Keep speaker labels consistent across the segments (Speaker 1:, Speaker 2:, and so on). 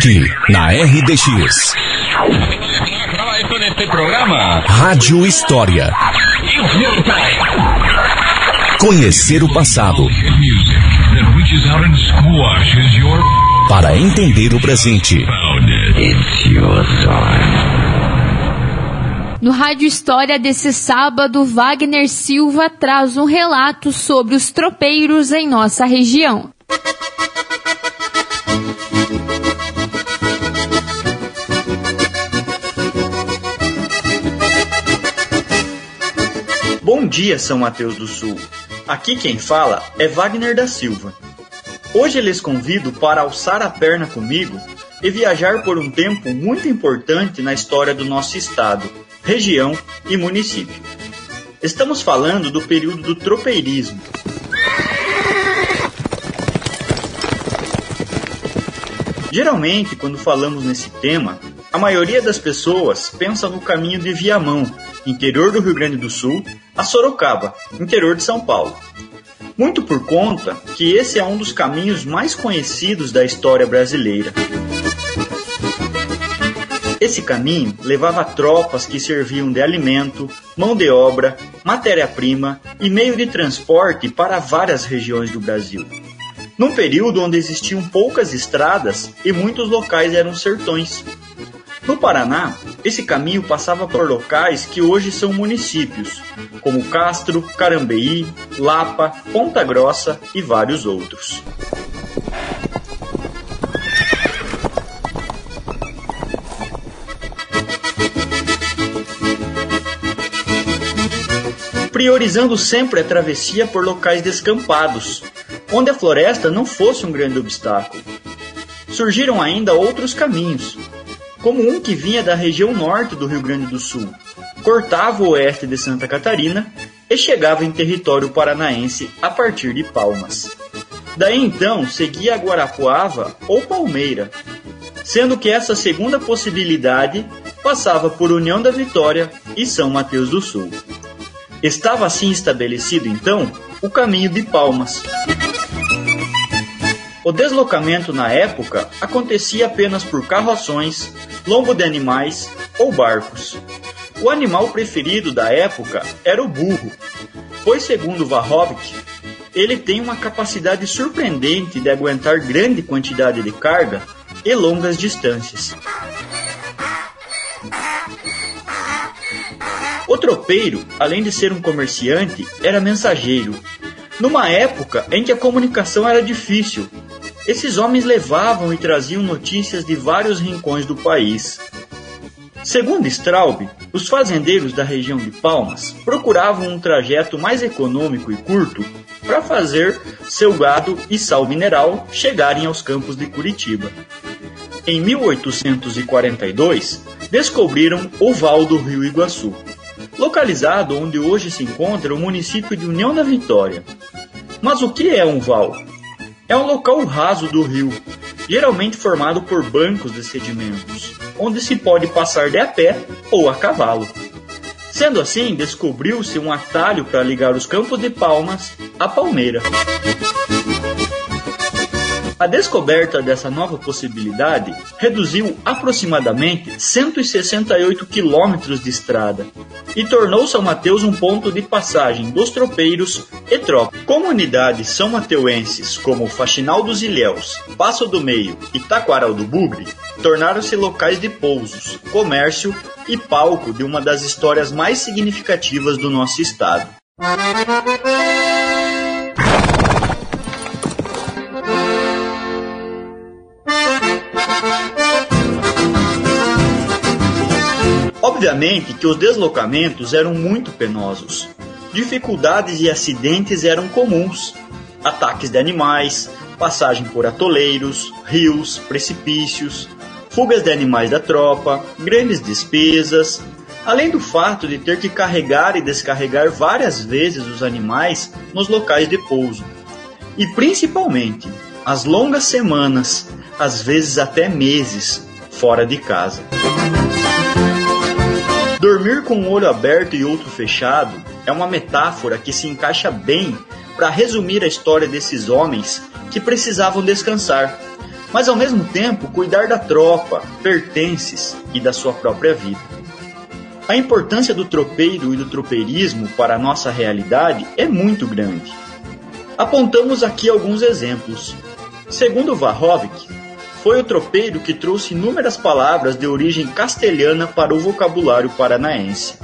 Speaker 1: Aqui, na RDX. Rádio História. Conhecer o passado. Para entender o presente.
Speaker 2: No Rádio História desse sábado, Wagner Silva traz um relato sobre os tropeiros em nossa região.
Speaker 3: Dia, São Mateus do Sul. Aqui quem fala é Wagner da Silva. Hoje lhes convido para alçar a perna comigo e viajar por um tempo muito importante na história do nosso estado, região e município. Estamos falando do período do tropeirismo. Geralmente, quando falamos nesse tema, a maioria das pessoas pensa no caminho de Viamão, interior do Rio Grande do Sul, a Sorocaba, interior de São Paulo. Muito por conta que esse é um dos caminhos mais conhecidos da história brasileira. Esse caminho levava tropas que serviam de alimento, mão de obra, matéria-prima e meio de transporte para várias regiões do Brasil. Num período onde existiam poucas estradas e muitos locais eram sertões. No Paraná, esse caminho passava por locais que hoje são municípios, como Castro, Carambeí, Lapa, Ponta Grossa e vários outros. priorizando sempre a travessia por locais descampados, onde a floresta não fosse um grande obstáculo. Surgiram ainda outros caminhos, como um que vinha da região norte do Rio Grande do Sul, cortava o oeste de Santa Catarina e chegava em território paranaense a partir de Palmas. Daí então seguia Guarapuava ou Palmeira, sendo que essa segunda possibilidade passava por União da Vitória e São Mateus do Sul. Estava assim estabelecido, então, o caminho de Palmas. O deslocamento na época acontecia apenas por carroções, lombo de animais ou barcos. O animal preferido da época era o burro, pois, segundo Varrovic, ele tem uma capacidade surpreendente de aguentar grande quantidade de carga e longas distâncias. O tropeiro, além de ser um comerciante, era mensageiro. Numa época em que a comunicação era difícil, esses homens levavam e traziam notícias de vários rincões do país. Segundo Straub, os fazendeiros da região de Palmas procuravam um trajeto mais econômico e curto para fazer seu gado e sal mineral chegarem aos campos de Curitiba. Em 1842, descobriram o Val do Rio Iguaçu, localizado onde hoje se encontra o município de União da Vitória. Mas o que é um val? É um local raso do rio, geralmente formado por bancos de sedimentos, onde se pode passar de a pé ou a cavalo. Sendo assim, descobriu-se um atalho para ligar os Campos de Palmas à Palmeira. A descoberta dessa nova possibilidade reduziu aproximadamente 168 quilômetros de estrada e tornou São Mateus um ponto de passagem dos tropeiros e tropas. Comunidades são mateuenses como Faxinal dos Ilhéus, Passo do Meio e Taquaral do Bugre tornaram-se locais de pousos, comércio e palco de uma das histórias mais significativas do nosso estado. Obviamente que os deslocamentos eram muito penosos. Dificuldades e acidentes eram comuns. Ataques de animais, passagem por atoleiros, rios, precipícios, fugas de animais da tropa, grandes despesas, além do fato de ter que carregar e descarregar várias vezes os animais nos locais de pouso. E principalmente as longas semanas, às vezes até meses, fora de casa. Dormir com um olho aberto e outro fechado é uma metáfora que se encaixa bem para resumir a história desses homens que precisavam descansar, mas ao mesmo tempo cuidar da tropa, pertences e da sua própria vida. A importância do tropeiro e do tropeirismo para a nossa realidade é muito grande. Apontamos aqui alguns exemplos. Segundo Varrovic, foi o tropeiro que trouxe inúmeras palavras de origem castelhana para o vocabulário paranaense.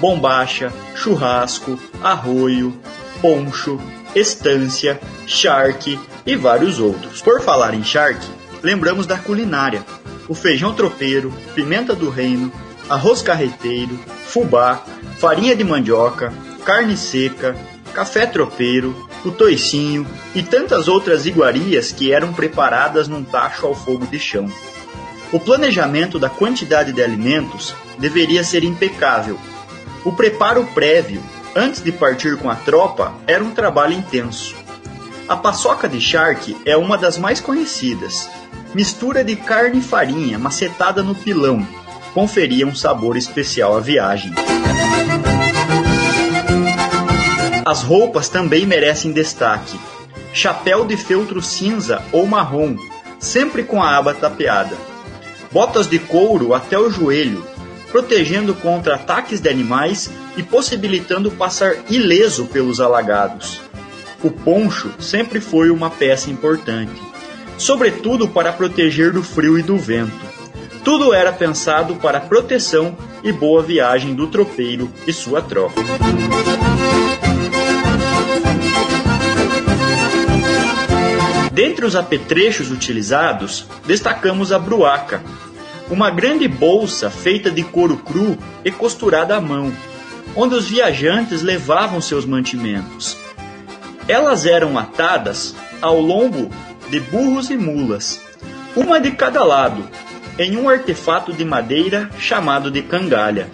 Speaker 3: Bombacha, churrasco, arroio, poncho, estância, charque e vários outros. Por falar em charque, lembramos da culinária: o feijão tropeiro, pimenta do reino, arroz carreteiro, fubá, farinha de mandioca, carne seca, café tropeiro, o toicinho e tantas outras iguarias que eram preparadas num tacho ao fogo de chão. O planejamento da quantidade de alimentos deveria ser impecável. O preparo prévio, antes de partir com a tropa, era um trabalho intenso. A paçoca de charque é uma das mais conhecidas. Mistura de carne e farinha macetada no pilão conferia um sabor especial à viagem. As roupas também merecem destaque. Chapéu de feltro cinza ou marrom, sempre com a aba tapeada. Botas de couro até o joelho, protegendo contra ataques de animais e possibilitando passar ileso pelos alagados. O poncho sempre foi uma peça importante, sobretudo para proteger do frio e do vento. Tudo era pensado para proteção e boa viagem do tropeiro e sua tropa. Dentre os apetrechos utilizados, destacamos a bruaca, uma grande bolsa feita de couro cru e costurada à mão, onde os viajantes levavam seus mantimentos. Elas eram atadas ao lombo de burros e mulas, uma de cada lado, em um artefato de madeira chamado de cangalha.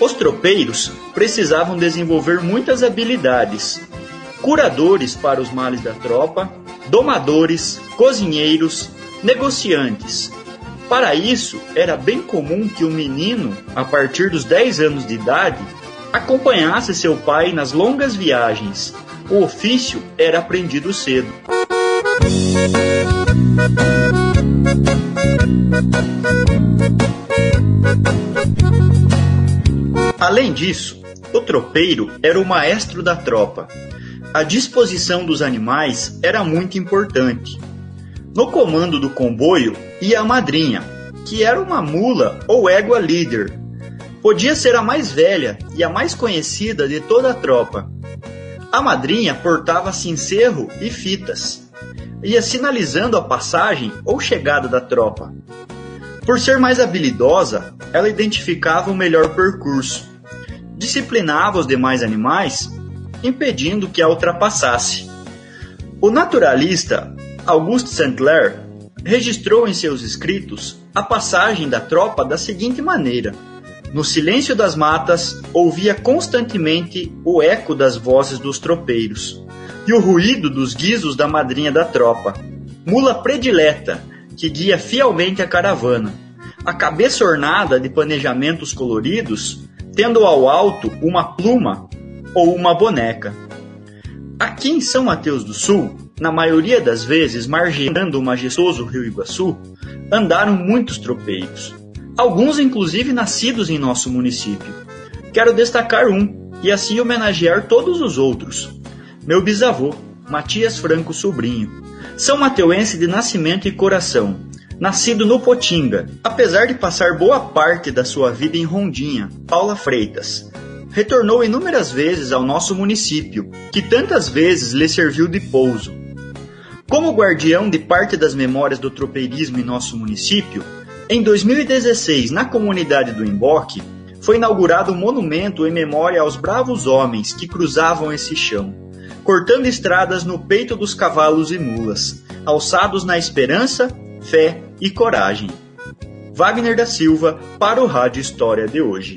Speaker 3: Os tropeiros precisavam desenvolver muitas habilidades, curadores para os males da tropa, domadores, cozinheiros, negociantes. Para isso, era bem comum que o menino, a partir dos 10 anos de idade, acompanhasse seu pai nas longas viagens. O ofício era aprendido cedo. Além disso, o tropeiro era o maestro da tropa a disposição dos animais era muito importante. No comando do comboio ia a madrinha, que era uma mula ou égua líder. Podia ser a mais velha e a mais conhecida de toda a tropa. A madrinha portava cincerro e fitas, ia sinalizando a passagem ou chegada da tropa. Por ser mais habilidosa, ela identificava o melhor percurso, disciplinava os demais animais impedindo que a ultrapassasse. O naturalista Auguste Saint-Hilaire registrou em seus escritos a passagem da tropa da seguinte maneira: No silêncio das matas ouvia constantemente o eco das vozes dos tropeiros e o ruído dos guizos da madrinha da tropa, mula predileta que guia fielmente a caravana, a cabeça ornada de planejamentos coloridos, tendo ao alto uma pluma ou uma boneca. Aqui em São Mateus do Sul, na maioria das vezes margeando o majestoso Rio Iguaçu, andaram muitos tropeiros, alguns inclusive nascidos em nosso município. Quero destacar um e assim homenagear todos os outros. Meu bisavô, Matias Franco Sobrinho, São Mateuense de nascimento e coração, nascido no Potinga, apesar de passar boa parte da sua vida em Rondinha, Paula Freitas, retornou inúmeras vezes ao nosso município, que tantas vezes lhe serviu de pouso. Como guardião de parte das memórias do tropeirismo em nosso município, em 2016, na comunidade do Emboque, foi inaugurado um monumento em memória aos bravos homens que cruzavam esse chão, cortando estradas no peito dos cavalos e mulas, alçados na esperança, fé e coragem. Wagner da Silva para o Rádio História de hoje.